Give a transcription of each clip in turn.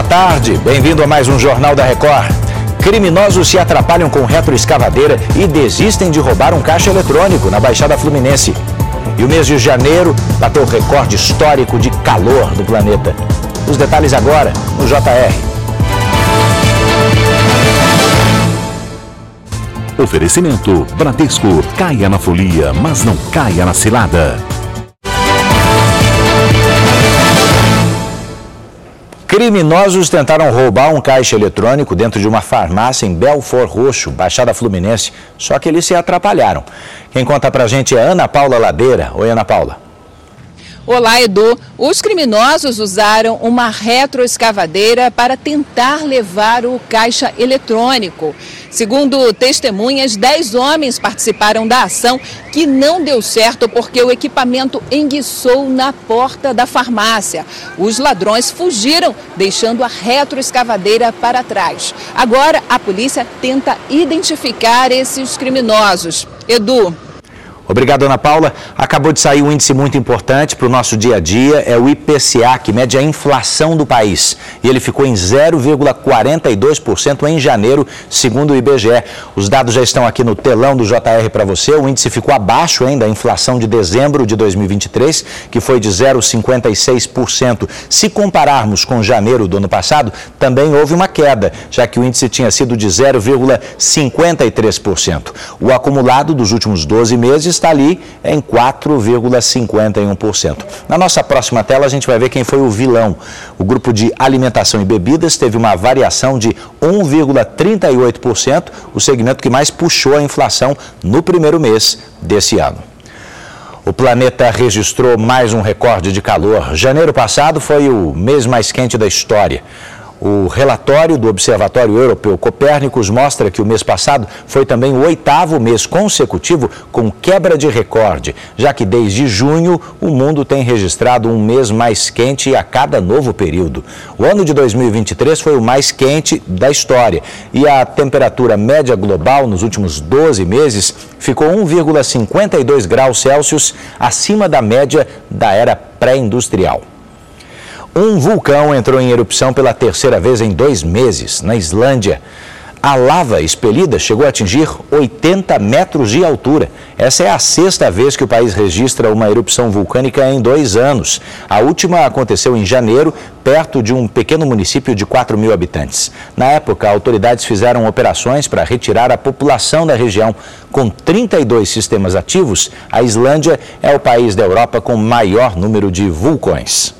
boa tarde. Bem-vindo a mais um Jornal da Record. Criminosos se atrapalham com retroescavadeira e desistem de roubar um caixa eletrônico na Baixada Fluminense. E o mês de janeiro bateu recorde histórico de calor do planeta. Os detalhes agora no JR. Oferecimento Bradesco. Caia na folia, mas não caia na cilada. Criminosos tentaram roubar um caixa eletrônico dentro de uma farmácia em Belfort Roxo, Baixada Fluminense, só que eles se atrapalharam. Quem conta pra gente é Ana Paula Ladeira. Oi, Ana Paula. Olá, Edu. Os criminosos usaram uma retroescavadeira para tentar levar o caixa eletrônico. Segundo testemunhas, 10 homens participaram da ação que não deu certo porque o equipamento enguiçou na porta da farmácia. Os ladrões fugiram, deixando a retroescavadeira para trás. Agora, a polícia tenta identificar esses criminosos. Edu. Obrigado, Ana Paula. Acabou de sair um índice muito importante para o nosso dia a dia, é o IPCA, que mede a inflação do país. E ele ficou em 0,42% em janeiro, segundo o IBGE. Os dados já estão aqui no telão do JR para você. O índice ficou abaixo ainda da inflação de dezembro de 2023, que foi de 0,56%. Se compararmos com janeiro do ano passado, também houve uma queda, já que o índice tinha sido de 0,53%. O acumulado dos últimos 12 meses está ali em 4,51%. Na nossa próxima tela, a gente vai ver quem foi o vilão. O grupo de alimentação e bebidas teve uma variação de 1,38%, o segmento que mais puxou a inflação no primeiro mês desse ano. O planeta registrou mais um recorde de calor. Janeiro passado foi o mês mais quente da história. O relatório do Observatório Europeu Copérnicos mostra que o mês passado foi também o oitavo mês consecutivo com quebra de recorde, já que desde junho o mundo tem registrado um mês mais quente a cada novo período. O ano de 2023 foi o mais quente da história e a temperatura média global nos últimos 12 meses ficou 1,52 graus Celsius acima da média da era pré-industrial. Um vulcão entrou em erupção pela terceira vez em dois meses, na Islândia. A lava expelida chegou a atingir 80 metros de altura. Essa é a sexta vez que o país registra uma erupção vulcânica em dois anos. A última aconteceu em janeiro, perto de um pequeno município de 4 mil habitantes. Na época, autoridades fizeram operações para retirar a população da região. Com 32 sistemas ativos, a Islândia é o país da Europa com maior número de vulcões.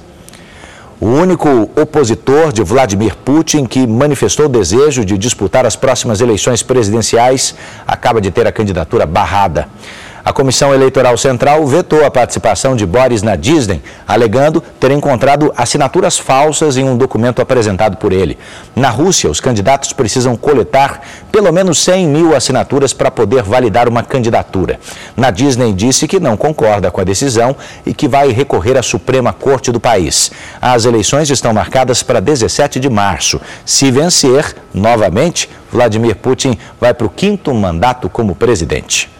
O único opositor de Vladimir Putin que manifestou o desejo de disputar as próximas eleições presidenciais acaba de ter a candidatura barrada. A Comissão Eleitoral Central vetou a participação de Boris na Disney, alegando ter encontrado assinaturas falsas em um documento apresentado por ele. Na Rússia, os candidatos precisam coletar pelo menos 100 mil assinaturas para poder validar uma candidatura. Na Disney disse que não concorda com a decisão e que vai recorrer à Suprema Corte do país. As eleições estão marcadas para 17 de março. Se vencer, novamente, Vladimir Putin vai para o quinto mandato como presidente.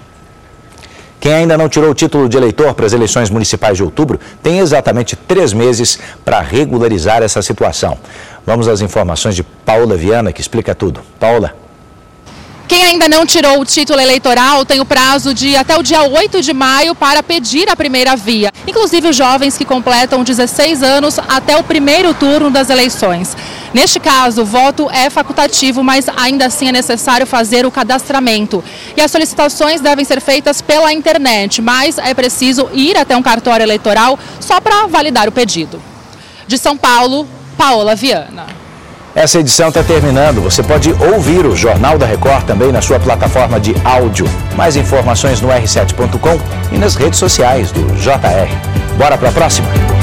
Quem ainda não tirou o título de eleitor para as eleições municipais de outubro tem exatamente três meses para regularizar essa situação. Vamos às informações de Paula Viana, que explica tudo. Paula. Quem ainda não tirou o título eleitoral tem o prazo de até o dia 8 de maio para pedir a primeira via. Inclusive os jovens que completam 16 anos até o primeiro turno das eleições. Neste caso, o voto é facultativo, mas ainda assim é necessário fazer o cadastramento. E as solicitações devem ser feitas pela internet, mas é preciso ir até um cartório eleitoral só para validar o pedido. De São Paulo, Paola Viana. Essa edição está terminando. Você pode ouvir o Jornal da Record também na sua plataforma de áudio. Mais informações no r7.com e nas redes sociais do JR. Bora para a próxima?